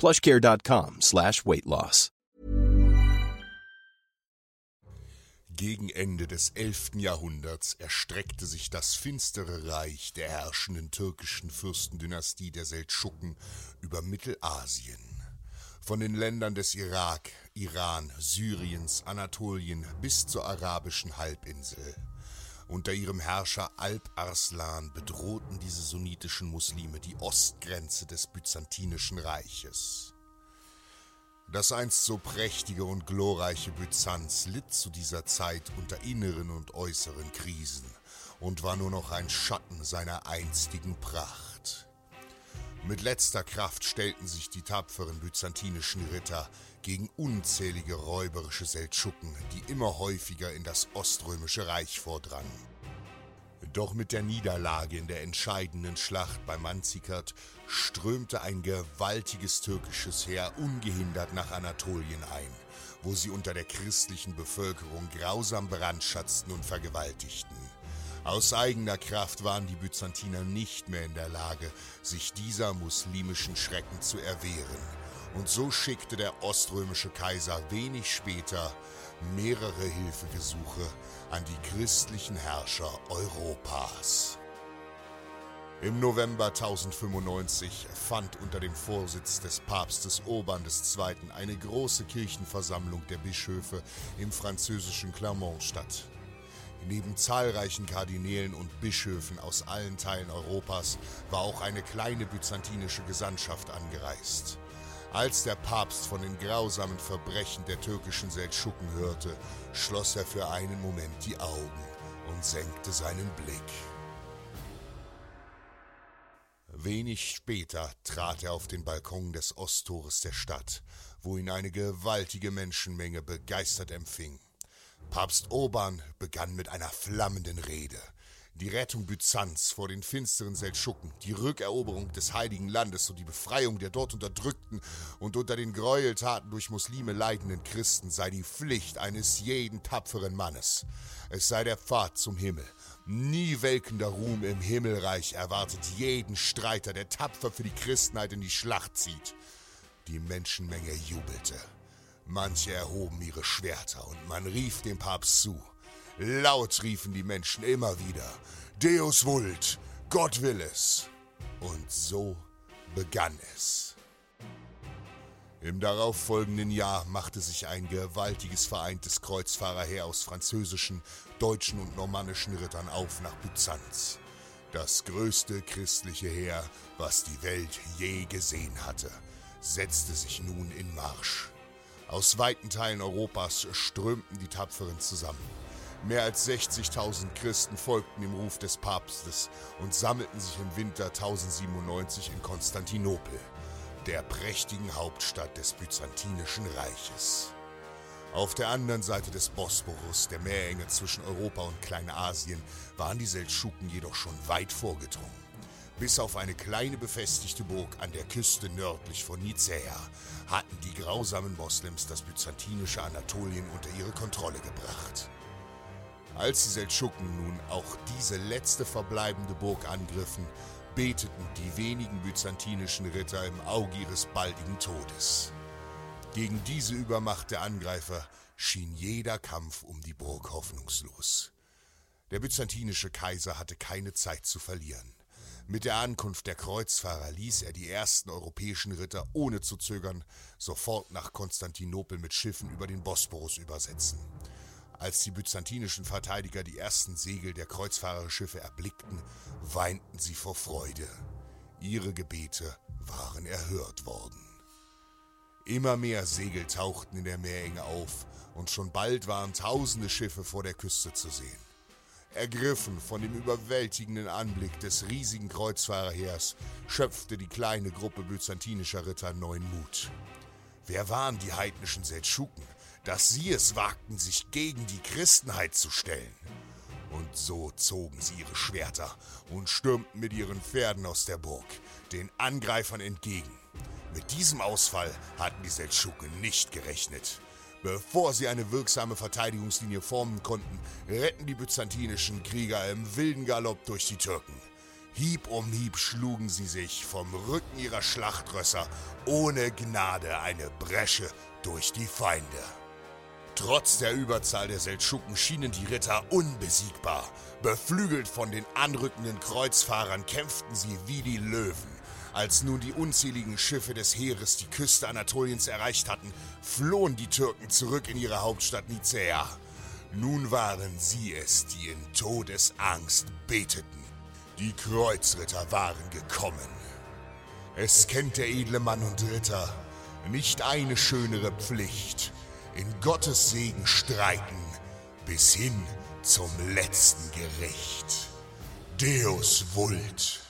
plushcare.com slash weight loss. Gegen Ende des 11. Jahrhunderts erstreckte sich das finstere Reich der herrschenden türkischen Fürstendynastie der Seldschuken über Mittelasien. Von den Ländern des Irak, Iran, Syriens, Anatolien bis zur arabischen Halbinsel. Unter ihrem Herrscher Alp Arslan bedrohten diese sunnitischen Muslime die Ostgrenze des Byzantinischen Reiches. Das einst so prächtige und glorreiche Byzanz litt zu dieser Zeit unter inneren und äußeren Krisen und war nur noch ein Schatten seiner einstigen Pracht. Mit letzter Kraft stellten sich die tapferen byzantinischen Ritter gegen unzählige räuberische Seldschuken, die immer häufiger in das Oströmische Reich vordrangen. Doch mit der Niederlage in der entscheidenden Schlacht bei Manzikert strömte ein gewaltiges türkisches Heer ungehindert nach Anatolien ein, wo sie unter der christlichen Bevölkerung grausam brandschatzten und vergewaltigten. Aus eigener Kraft waren die Byzantiner nicht mehr in der Lage, sich dieser muslimischen Schrecken zu erwehren. Und so schickte der oströmische Kaiser wenig später mehrere Hilfegesuche an die christlichen Herrscher Europas. Im November 1095 fand unter dem Vorsitz des Papstes Urban II. eine große Kirchenversammlung der Bischöfe im französischen Clermont statt. Neben zahlreichen Kardinälen und Bischöfen aus allen Teilen Europas war auch eine kleine byzantinische Gesandtschaft angereist. Als der Papst von den grausamen Verbrechen der türkischen Seldschuken hörte, schloss er für einen Moment die Augen und senkte seinen Blick. Wenig später trat er auf den Balkon des Osttores der Stadt, wo ihn eine gewaltige Menschenmenge begeistert empfing. Papst Urban begann mit einer flammenden Rede. Die Rettung Byzanz vor den finsteren Seldschuken, die Rückeroberung des Heiligen Landes und die Befreiung der dort unterdrückten und unter den Gräueltaten durch Muslime leidenden Christen sei die Pflicht eines jeden tapferen Mannes. Es sei der Pfad zum Himmel. Nie welkender Ruhm im Himmelreich erwartet jeden Streiter, der tapfer für die Christenheit in die Schlacht zieht. Die Menschenmenge jubelte. Manche erhoben ihre Schwerter und man rief dem Papst zu. Laut riefen die Menschen immer wieder, Deus vult, Gott will es. Und so begann es. Im darauffolgenden Jahr machte sich ein gewaltiges vereintes Kreuzfahrerheer aus französischen, deutschen und normannischen Rittern auf nach Byzanz. Das größte christliche Heer, was die Welt je gesehen hatte, setzte sich nun in Marsch. Aus weiten Teilen Europas strömten die Tapferen zusammen. Mehr als 60.000 Christen folgten dem Ruf des Papstes und sammelten sich im Winter 1097 in Konstantinopel, der prächtigen Hauptstadt des Byzantinischen Reiches. Auf der anderen Seite des Bosporus, der Meerenge zwischen Europa und Kleinasien, waren die Seldschuken jedoch schon weit vorgedrungen. Bis auf eine kleine befestigte Burg an der Küste nördlich von Nicäa hatten die grausamen Moslems das byzantinische Anatolien unter ihre Kontrolle gebracht. Als die Seldschuken nun auch diese letzte verbleibende Burg angriffen, beteten die wenigen byzantinischen Ritter im Auge ihres baldigen Todes. Gegen diese Übermacht der Angreifer schien jeder Kampf um die Burg hoffnungslos. Der byzantinische Kaiser hatte keine Zeit zu verlieren. Mit der Ankunft der Kreuzfahrer ließ er die ersten europäischen Ritter ohne zu zögern sofort nach Konstantinopel mit Schiffen über den Bosporus übersetzen. Als die byzantinischen Verteidiger die ersten Segel der Kreuzfahrerschiffe erblickten, weinten sie vor Freude. Ihre Gebete waren erhört worden. Immer mehr Segel tauchten in der Meerenge auf, und schon bald waren tausende Schiffe vor der Küste zu sehen. Ergriffen von dem überwältigenden Anblick des riesigen Kreuzfahrerheers schöpfte die kleine Gruppe byzantinischer Ritter neuen Mut. Wer waren die heidnischen Seldschuken, dass sie es wagten, sich gegen die Christenheit zu stellen? Und so zogen sie ihre Schwerter und stürmten mit ihren Pferden aus der Burg, den Angreifern entgegen. Mit diesem Ausfall hatten die Seldschuken nicht gerechnet. Bevor sie eine wirksame Verteidigungslinie formen konnten, retten die byzantinischen Krieger im wilden Galopp durch die Türken. Hieb um Hieb schlugen sie sich vom Rücken ihrer Schlachtrösser ohne Gnade eine Bresche durch die Feinde. Trotz der Überzahl der Seldschuken schienen die Ritter unbesiegbar. Beflügelt von den anrückenden Kreuzfahrern kämpften sie wie die Löwen. Als nun die unzähligen Schiffe des Heeres die Küste Anatoliens erreicht hatten, flohen die Türken zurück in ihre Hauptstadt Nicäa. Nun waren sie es, die in Todesangst beteten. Die Kreuzritter waren gekommen. Es kennt der edle Mann und Ritter nicht eine schönere Pflicht. In Gottes Segen streiten bis hin zum letzten Gericht. Deus vult.